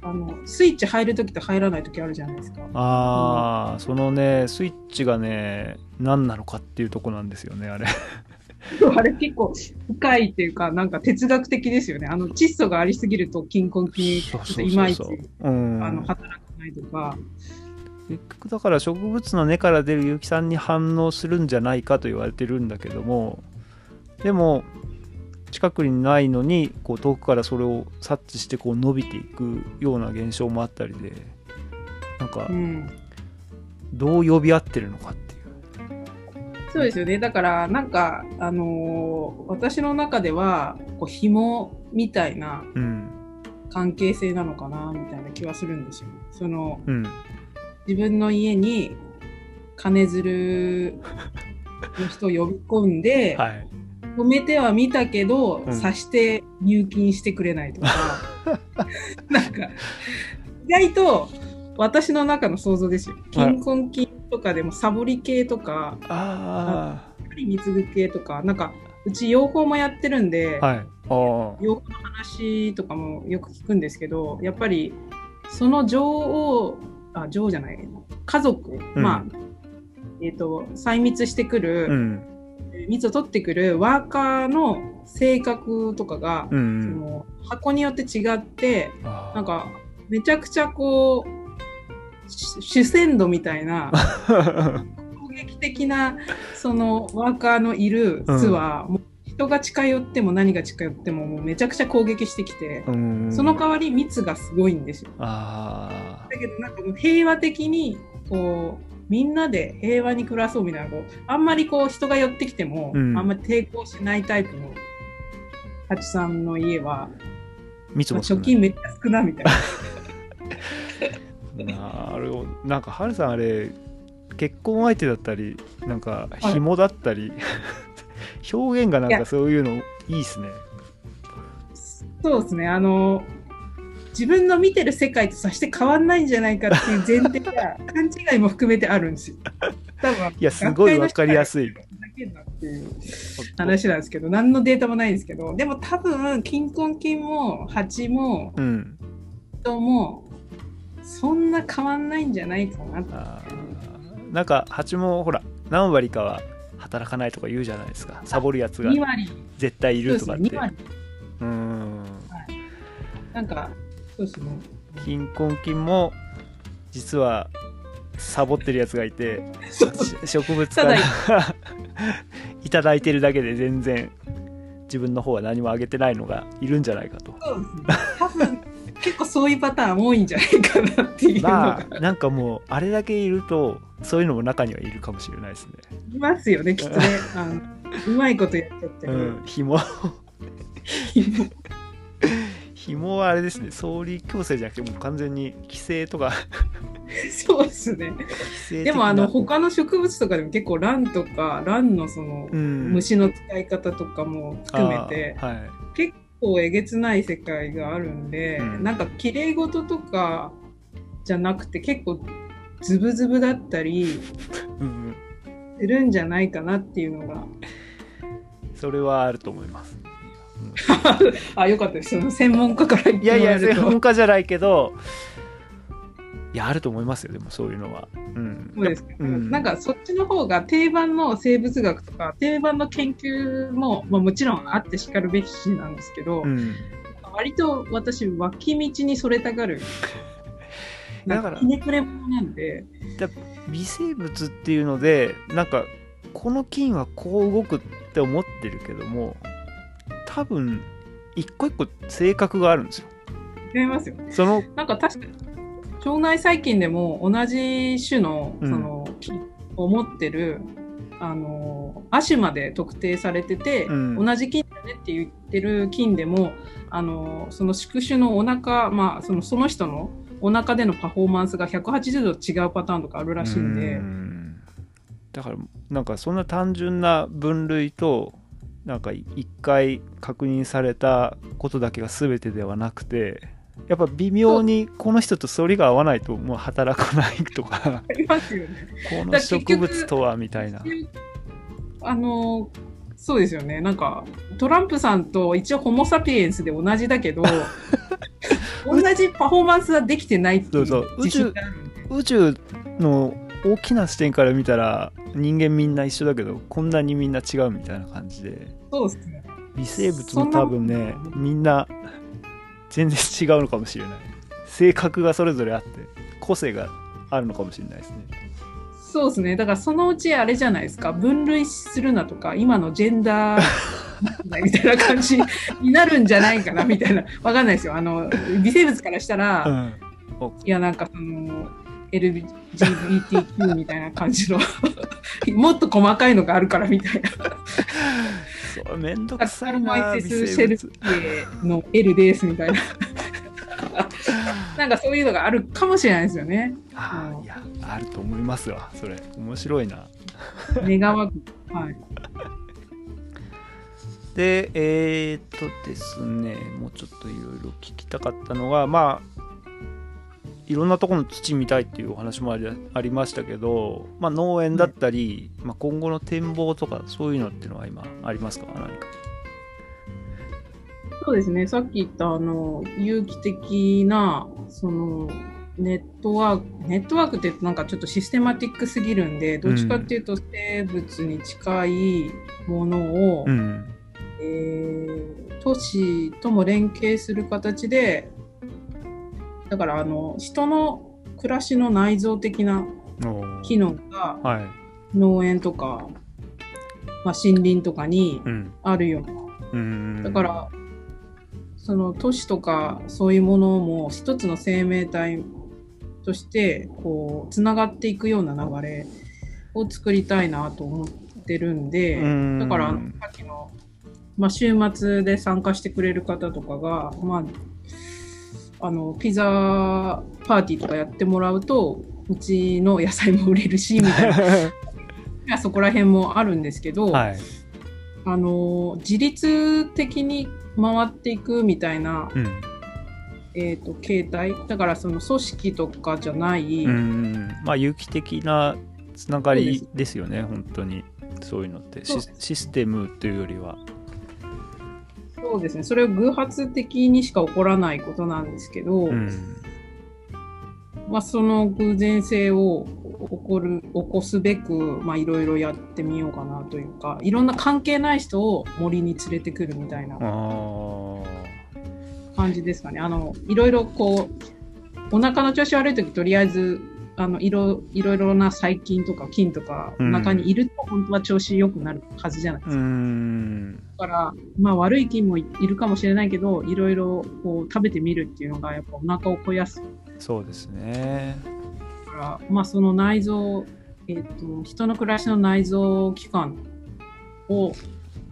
あの、スイッチ入るときと入らないときあるじゃないですか。ああ、そのねスイッチがね何なのかっていうとこなんですよねあれ あれ結構深いっていうか、なんか哲学的ですよね。あの、窒素がありすぎると金婚金、ちょっといまいち、うんあの、働かないとか。結局だから植物の根から出る有機酸に反応するんじゃないかと言われてるんだけどもでも近くにないのにこう遠くからそれを察知してこう伸びていくような現象もあったりでなんかうん。どう呼び合ってるのかっていうそうですよね。だから、なんか、あのー私の中では、こう、紐みたいなうん関係性なのかな、みたいな気はするんですよ。その、うん自分の家に金づるの人を呼び込んで、はい。止めては見たけど、うん。刺して入金してくれないとか、なんか、意外と私の中の想像ですよ。金婚金とかでもサボり系とか、あ光貢ぐ系とか、なんか、うち養蜂もやってるんで、あはい。養蜂の話とかもよく聞くんですけど、やっぱり、その女王、あ、女王じゃない、家族、うん。まあ、えっ、と、細密してくる、うん。蜜を取ってくるワーカーの性格とかが、そうん。の箱によって違って、なんか、めちゃくちゃこう、し主戦度みたいな、攻撃的な、そのワーカーのいる巣は、もう人が近寄っても何が近寄っても、もうめちゃくちゃ攻撃してきて、うん。その代わり蜜がすごいんですよ。あだけどなんか平和的に、こう、みんなで平和に暮らそうみたいな、こう、あんまりこう人が寄ってきても、うん。あんまり抵抗しないタイプの、ハチさんの家は、貯金めっちゃ少なみたいな。なるほど。なんかハルさんあれ結婚相手だったりなんかはい紐だったり、表現がなんかそういうのいいっすね。そうですね、あの、自分の見てる世界とさして変わんないんじゃないかっていう前提が勘違いも含めてあるんですよ。多分いやすごいわかりやすい。って。いう話なんですけど、何のデータもないんですけど、でも多分、金婚金も蜂もうん。人も、そんな変わんないんじゃないかななんか蜂もほら何割かは働かないとか言うじゃないですか。サボるやつが2割、絶対いるとかって。2割。うーん。なんか、そうですね。貧困金も実はサボってるやつがいてし植物から いただいてるだけで全然自分の方は何もあげてないのがいるんじゃないかと。そうですね。多分、結構そういうパターン多いんじゃないかなっていうまあなんかもうあれだけいるとそういうのも中にはいるかもしれないですね。いますよね、きっとね。あのうまいことやっちゃってうる。ん紐。紐。はあれですね総理強制じゃなくてもう完全に規制とか。そうですね。でも、あの、他の植物とかでも結構、ランとか、ランのその、うん。虫の使い方とかも含めて、あーはい。結構えげつない世界があるんで、うん。なんか綺麗事とかじゃなくて結構ズブズブだったりうんうんするんじゃないかなっていうのが。それはあると思います。あよかったです。その専門家から言っいやいやてもらえると。専門家じゃないけどいやあると思いますよでもそういうのは。うん。そうですか、うん。なんかそっちの方が定番の生物学とか定番の研究も、まあ、もちろんあってしかるべきなんですけど、うん。割と私脇道にそれたがる。だからひねくれ者なんで。微生物っていうのでなんかこの菌はこう動くって思ってるけども多分一個一個性格があるんですよ。違いますよそのなんか確かに腸内細菌でも同じ種のうん。その菌を持ってる、あの亜種まで特定されてて、うん。同じ菌だねって言ってる菌でもあのその宿主のお腹まあそのその人のお腹でのパフォーマンスが180度違うパターンとかあるらしいんで、うん。だからなんかそんな単純な分類となんか一回確認されたことだけが全てではなくてやっぱ微妙にこの人と反りが合わないともう働かないとか。ありますよね。この植物とはみたいな。あのそうですよね。なんかトランプさんと一応ホモ・サピエンスで同じだけど 同じパフォーマンスはできてないっていうそうそう。自信がある宇宙の大きな視点から見たら人間みんな一緒だけどこんなにみんな違うみたいな感じで。そうですね。微生物も多分ね。みんな全然違うのかもしれない。性格がそれぞれあって個性があるのかもしれないですね。そうですね。だからそのうちあれじゃないですか。分類するなとか今のジェンダーみたいな感じになるんじゃないかなみたいな。わかんないですよ。あの微生物からしたら、うん。いやなんかその LGBTQ みたいな感じの もっと細かいのがあるからみたいなそうめんどくさいな微生ェル物の L ですみたいな。なんかそういうのがあるかもしれないですよね。あーいやあると思いますわそれ。面白いな。願わく。はい。でえー、っとですねもうちょっといろいろ聞きたかったのがまあいろんなところの土見たいっていうお話もありありましたけど、まあ、農園だったり、まあ、今後の展望とかそういうのっていうのは今ありますか？何か。そうですね、さっき言ったあの有機的なそのネットワーク、ネットワークってなんかちょっとシステマティックすぎるんで、どっちかっていうと生物に近いものを、うん。えー都市とも連携する形で、だからあの人の暮らしの内臓的な機能がはい。農園とか、まあ、森林とかにうん。あるよ。うなうん。だから、その都市とかそういうものも一つの生命体としてこうつながっていくような流れを作りたいなと思ってるんで、うん。だからさっきの、まあ、週末で参加してくれる方とかが、まあ、あのピザパーティーとかやってもらうとうちの野菜も売れるしみたいな。そこら辺もあるんですけど、はい。あの自律的に回っていくみたいな、うん。えー、と形態。だからその組織とかじゃない、うんまあ有機的なつながりです。よね本当に。そういうのって。システムというよりはそうですね。それは偶発的にしか起こらないことなんですけど、うんまあ、その偶然性を起こる、起こすべく、まあ、いろいろやってみようかなというか、いろんな関係ない人を森に連れてくるみたいな感じですかね。あの、いろいろこう、お腹の調子悪いとき、とりあえず、あの、いろ、いろいろな細菌とか菌とか、おうん腹にいると本当は調子良くなるはずじゃないですうか。んだから、まあ悪い菌もいいるかもしれないけど、いろいろこう食べてみるっていうのが、やっぱお腹を肥やす。そうですね。から、まあ、その内臓、えっと人の暮らしの内臓器官をこ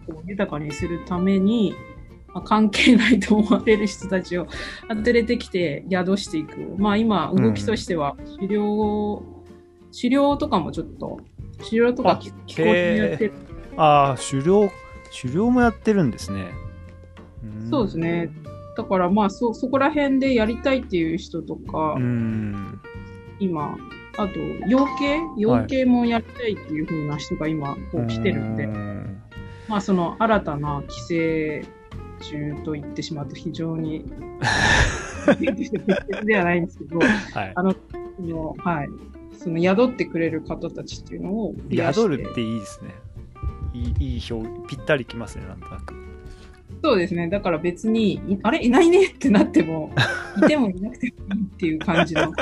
う豊かにするために、まあ、関係ないと思われる人たちを連れてきて宿していく、まあ、今動きとしては狩猟、狩猟とかもちょっと狩猟とあか気気候によってああ狩猟狩猟もやってるんですね。んそうですね。だからまあそそこら辺でやりたいっていう人とか、うん。今あと養鶏？養鶏もやりたいっていう風な人が今こう来てるんで、うん。まあその新たな寄生虫と言ってしまうと非常に ではないんですけど、はい。あの、そのはい、その宿ってくれる方たちっていうのを宿るっていいですねいいいい表ぴったりきますねなんとなくそうですね。だから別に、いあれ？いないねってなっても、いてもいなくてもいいっていう感じの。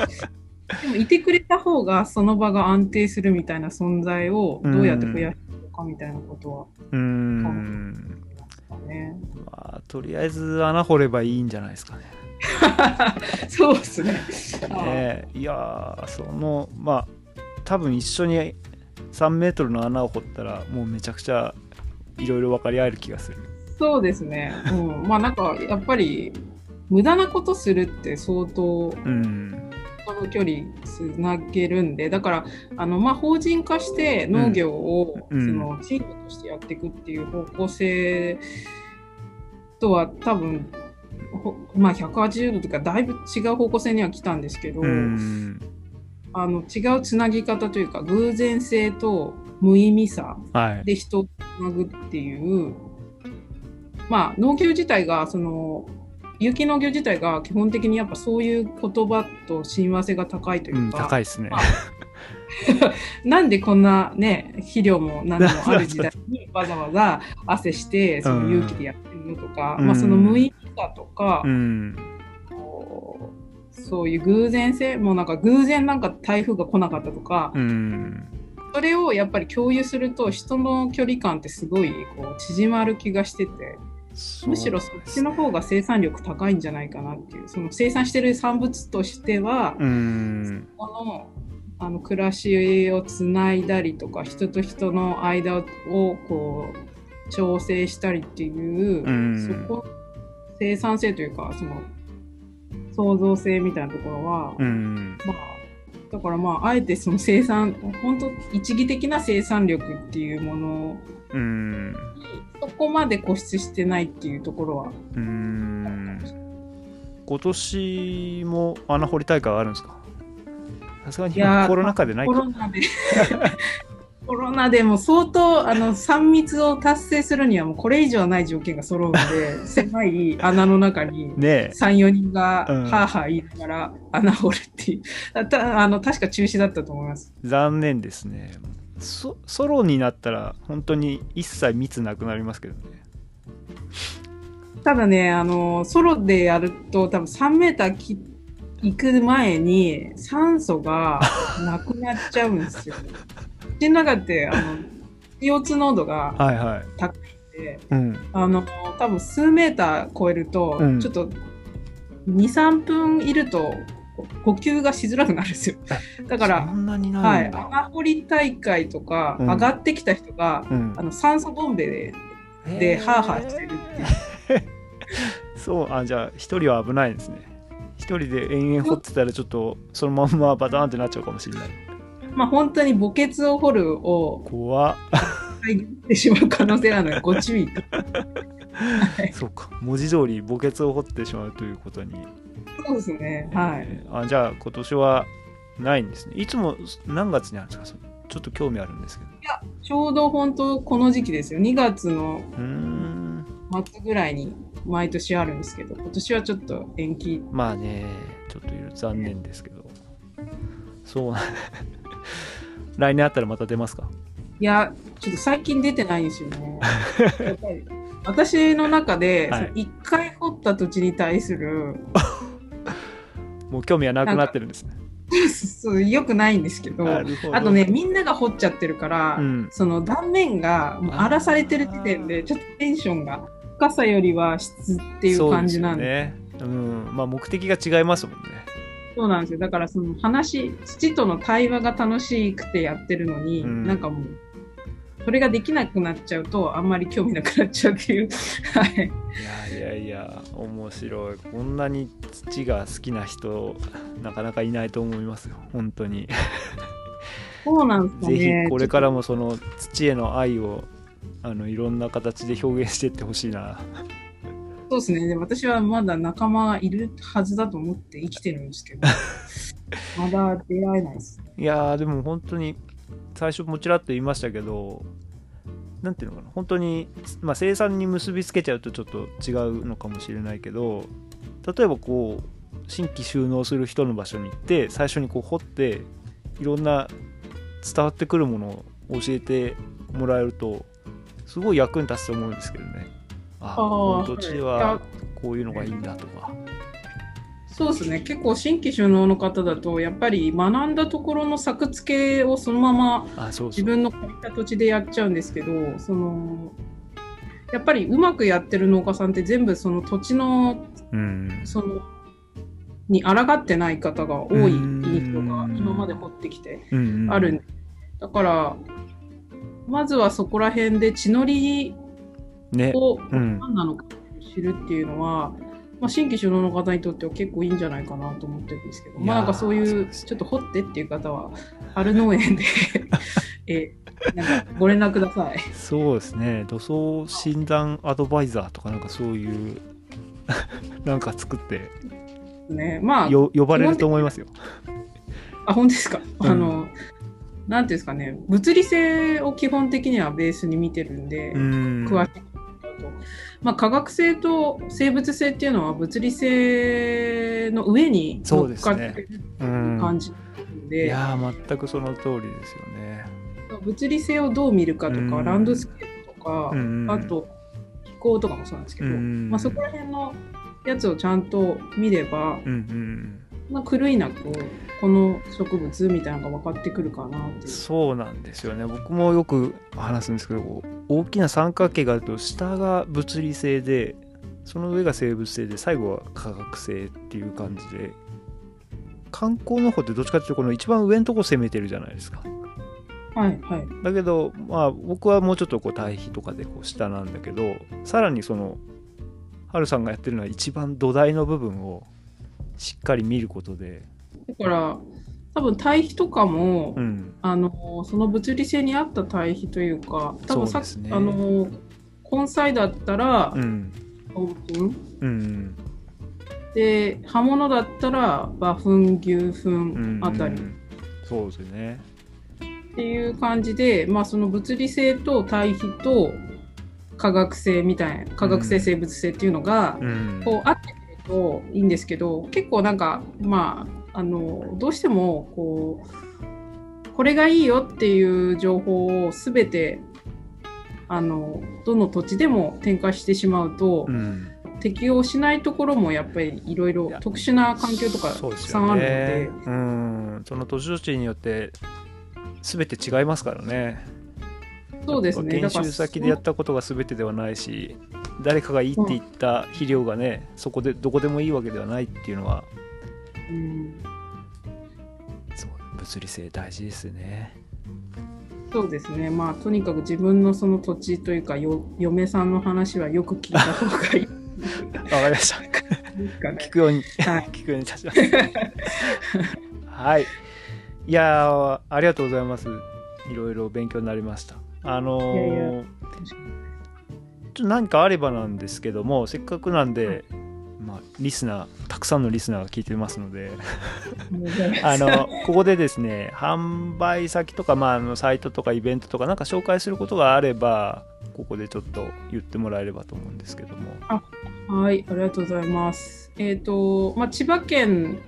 でもいてくれた方がその場が安定するみたいな存在をどうやって増やしていくかみたいなことはうーんね。まあとりあえず穴掘ればいいんじゃないですかね そうですね。あねえいやーそのまあ多分一緒に3メートルの穴を掘ったらもうめちゃくちゃいろいろ分かり合える気がするそうですね。うん。まあなんかやっぱり無駄なことするって相当うんこの距離つなげるんで、だから、あの、まあ、法人化して農業を、うんその、チームとしてやっていくっていう方向性とは多分、ほまあ、180度とか、だいぶ違う方向性には来たんですけど、うんあの、違うつなぎ方というか、偶然性と無意味さはい。で人をつなぐっていう、まあ、農業自体が、その、有機農業自体が基本的にやっぱそういう言葉と親和性が高いといううか、ん、高いですね。あ なんでこんなね、肥料も何もある時代に わざわざ汗して、その勇気でやってるのとか、うん。まあその無意味さとか、うんそういう偶然性、もうなんか偶然なんか台風が来なかったとか、うん。それをやっぱり共有すると人の距離感ってすごいこう縮まる気がしてて、むしろそっちの方が生産力高いんじゃないかなっていう、その生産してる産物としては、うん。このあの暮らしをつないだりとか人と人の間をこう調整したりっていう、うん。そこ生産性というかその創造性みたいなところは、うんまあだからまああえてその生産本当一義的な生産力っていうものうん。にそこまで固執してないっていうところは。うん。今年も穴掘り大会あるんですか？さすがにコロナ禍でないか。コロナでコロナでも相当あの3密を達成するにはもうこれ以上ない条件が揃うので 狭い穴の中にね34人がうん。はあはあ言いながら穴掘るっていう。たあの確か中止だったと思います。え残念ですね。ソソロになったら本当に一切密なくなりますけどね。ただねあのソロでやると多分3メーターき行く前に酸素がなくなっちゃうんですよ。口の中ってあの CO2 濃度がはいはい。高いんでうん。あの多分数メーター超えると、うん。ちょっと23分いると呼吸がしづらくなるんですよ。だからはないんだ、い。穴掘り大会とか、うん。上がってきた人がうん。あの酸素ボンベででハーハーしてるっていう。そうあじゃあ一人は危ないですね。一人で延々掘ってたらちょっとそのまんまバターンってなっちゃうかもしれない。まあ本当に墓穴を掘るを怖っ。入ってしまう可能性なのでご注意と。そうか。文字通り墓穴を掘ってしまうということに、そうですね。はい。えーあじゃあ今年はないんですね。いつも何月にあるんですか？ちょっと興味あるんですけど。いやや、ちょうど本当この時期ですよ。2月の末ぐらいに毎年あるんですけど、今年はちょっと延期。まあねちょっと残念ですけど。そうな 来年あったらまた出ますか？いや、ちょっと最近出てないんですよね。私の中で、はい。その一回掘った土地に対する、もう興味はなくなってるんですね。そう良くないんですけど、あとね、みんなが掘っちゃってるから、うん。その断面が荒らされてる時点で、ちょっとテンションが深さよりは質っていう感じなんで。すよねうんまあ目的が違いますもんねそうなんですよ。だからその話、土との対話が楽しくてやってるのに、うんなんかもう、それができなくなっちゃうと、あんまり興味なくなっちゃうっていう。はい。いやいやいや面白いこんなに土が好きな人なかなかいないと思いますよ本当にそうなんですかぜね。ひこれからもその土への愛をあのいろんな形で表現していってほしいなそうですね。私はまだ仲間がいるはずだと思って生きてるんですけど、まだ出会えないです。いやーでも本当に最初もちらっと言いましたけどなんていうのかな本当に、まあ、生産に結びつけちゃうとちょっと違うのかもしれないけど例えばこう新規収納する人の場所に行って最初にこう掘っていろんな伝わってくるものを教えてもらえるとすごい役に立つと思うんですけどね。ああ土地ではこういうのがいいんだとか。そうですね。結構新規収納の方だと、やっぱり学んだところの作付けをそのまま自分の借りた土地でやっちゃうんですけど、その、やっぱりうまくやってる農家さんって全部その土地の、うん。その、に抗ってない方が多いうん。人が今まで持ってきてあるんで、だから、まずはそこら辺で地のりねをうん。何なのか知るっていうのは、まあ、新規首脳の方にとっては結構いいんじゃないかなと思ってるんですけど、まあなんかそういうちょっと掘ってっていう方は春農園で えなんかご連絡ください。そうですね。土葬診断アドバイザーとかなんかそういう なんか作ってね、まあよ呼ばれると思いますよ。あ本当ですか、うん。あのなんていうんですかね物理性を基本的にはベースに見てるんで、うん。詳しいと、まあ、化学性と生物性っていうのは物理性の上に乗っかってるうん感じなんいで、やー全くその通りですよね。物理性をどう見るかとか、うん。ランドスケープとか、うんうん。あと気候とかもそうなんですけど、うん。まあ、そこら辺のやつをちゃんと見れば、うんうんまあ、狂いなくこの植物みたいなのが分かってくるかなっ。そうなんですよね僕もよく話すんですけど大きな三角形があると下が物理性でその上が生物性で最後は化学性っていう感じで観光の方ってどっちかっていうとこの一番上のとこ攻めてるじゃないですかはいはい。だけどまあ僕はもうちょっとこう対比とかでこう下なんだけどさらにそのハルさんがやってるのは一番土台の部分をしっかり見ることで。だから多分対比とかも、うん。あのその物理性に合った対比というか多分さそうですね。あの根菜だったらうん。香粉、うんで葉物だったら馬糞牛糞うんあたり。うんそうですよね。っていう感じで、まあ、その物理性と対比と化学性みたいな化学性うん。生物性っていうのが、うん。こう合ってといいんですけど結構なんかまああのどうしてもこうこれがいいよっていう情報を全てあのどの土地でも展開してしまうと、うん。適用しないところもやっぱりいろいろ特殊な環境とかたくさんあるので。よねうん。その土地土地によって全て違いますからね。そうですね。研修先でやったことが全てではないし誰かがいいって言った肥料がねそこでどこでもいいわけではないっていうのはうん。そう物理性大事ですね。そうですね。まあとにかく自分のその土地というかよ嫁さんの話はよく聞いた方がいい。わかりました。聞くようにはい。聞くように 立ちます。はい。いやーありがとうございます。いろいろ勉強になりました。あのーいやいやちょっと何かあればなんですけどもせっかくなんでまあ、リスナーたくさんのリスナーが聞いてますので あのここでですね販売先とか、まあ、あのサイトとかイベントとかなんか紹介することがあればここでちょっと言ってもらえればと思うんですけどもはい、ありがとうございます。えっ、と、まあ、千葉県、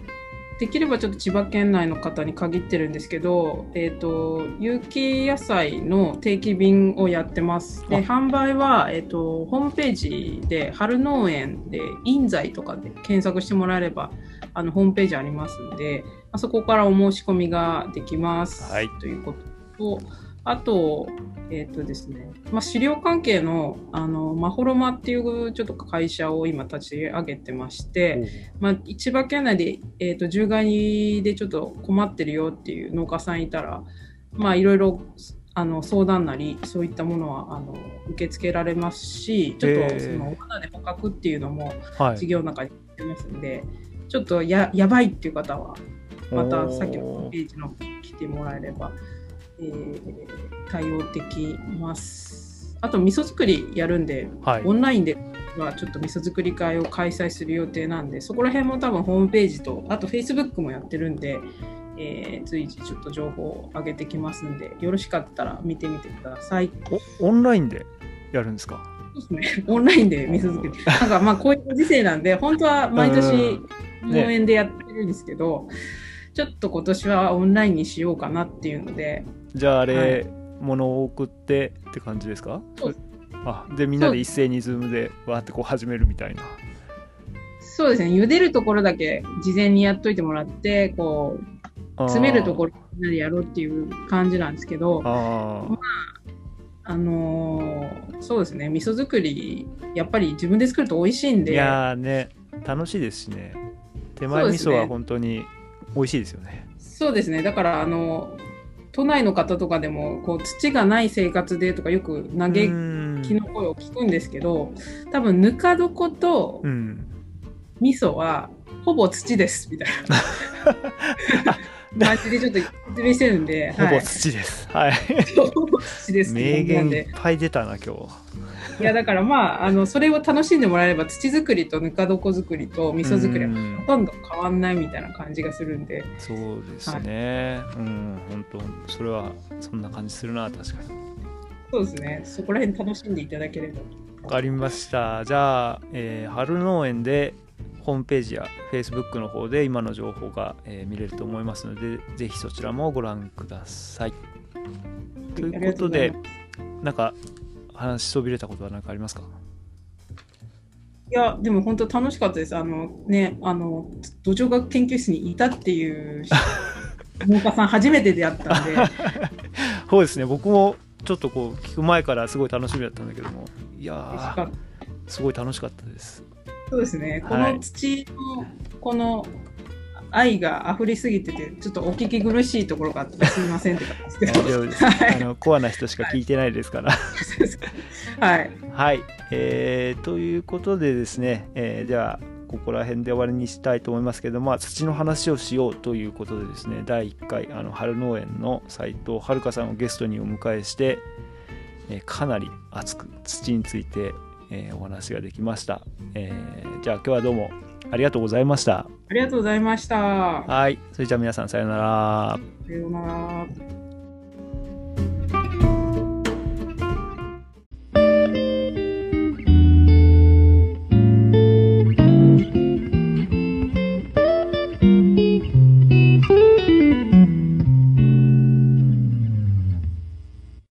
できればちょっと千葉県内の方に限ってるんですけど、えっ、と、有機野菜の定期便をやってます。で、あ販売は、えっ、と、ホームページで、春農園で、印材とかで検索してもらえれば、あの、ホームページありますんで、まあそこからお申し込みができます。はいということと、あと、えっ、とですね、まあ、飼料関係の、あの、マホロマっていうちょっと会社を今立ち上げてまして、まあ、千葉県内で、えっ、と、獣害でちょっと困ってるよっていう農家さんいたら、まあ、いろいろ、あの、相談なり、そういったものは、あの、受け付けられますし、ちょっと、その、罠で捕獲っていうのも、はい。事業の中に入ってますんで、ちょっとや、やばいっていう方は、またさっきのページの来てもらえれば、えー対応できます。あと味噌作りやるんで、はいオンラインではちょっと味噌作り会を開催する予定なんで、そこら辺も多分ホームページと、あと Facebook もやってるんで、えー随時ちょっと情報を上げてきますんで、よろしかったら見てみてください。おオンラインでやるんですか？そうですね。オンラインで味噌作り。なんかまあこういうご時世なんで、本当は毎年うんね農園でやってるんですけど、ちょっと今年はオンラインにしようかなっていうので、じゃああれ、はい。物を送ってって感じですか？あでみんなで一斉にズームでわーってこう始めるみたいな。そうですね、茹でるところだけ事前にやっといてもらって、こう、詰めるところみんなでやろうっていう感じなんですけど、あー。あのーそうですね、味噌作り、やっぱり自分で作ると美味しいんで、いやーね楽しいですしね。手前味噌は本当に美味しいですよね。そうですね、だから、あの、都内の方とかでも、こう、土がない生活でとかよく嘆きうん。の声を聞くんですけど、多分、ぬか床とうん。味噌は、ほぼ土です、みたいな。感じでちょっと説明してるんで、ほぼはい。土です。はい、ほぼ土です名言いっぱい出たな今日いやだからまああのそれを楽しんでもらえれば土作りとぬか床作りと味噌作りはうん。ほとんど変わんないみたいな感じがするんで。そうですね、うん本当それはそんな感じするな確かに。そうですね。そこら辺楽しんでいただければ。わかりました。じゃあ、えー春農園でホームページや Facebook の方で今の情報が、えー見れると思いますので、ぜひそちらもご覧ください。ということでなんか話しそびれたことは何かありますか？いやでも本当楽しかったです。あのねあの土壌学研究室にいたっていう 農家さん初めて出会ったんで。そうですね、僕もちょっとこう聞く前からすごい楽しみだったんだけども、いやすごい楽しかったです。そうですね。こはい。の土のこの愛が溢れすぎててちょっとお聞き苦しいところがあったらすみませんって感じですけど。大丈夫です。はい。あのコアな人しか聞いてないですから。はい。はい、えーということでですね、えーではここら辺で終わりにしたいと思いますけど、まあ、土の話をしようということでですね第1回あの春農園の斉藤遥さんをゲストにお迎えして、えーかなり熱く土について、えーお話ができました、えーじゃあ今日はどうもありがとうございましたありがとうございました。はいそれじゃあ皆さんさようならさようなら。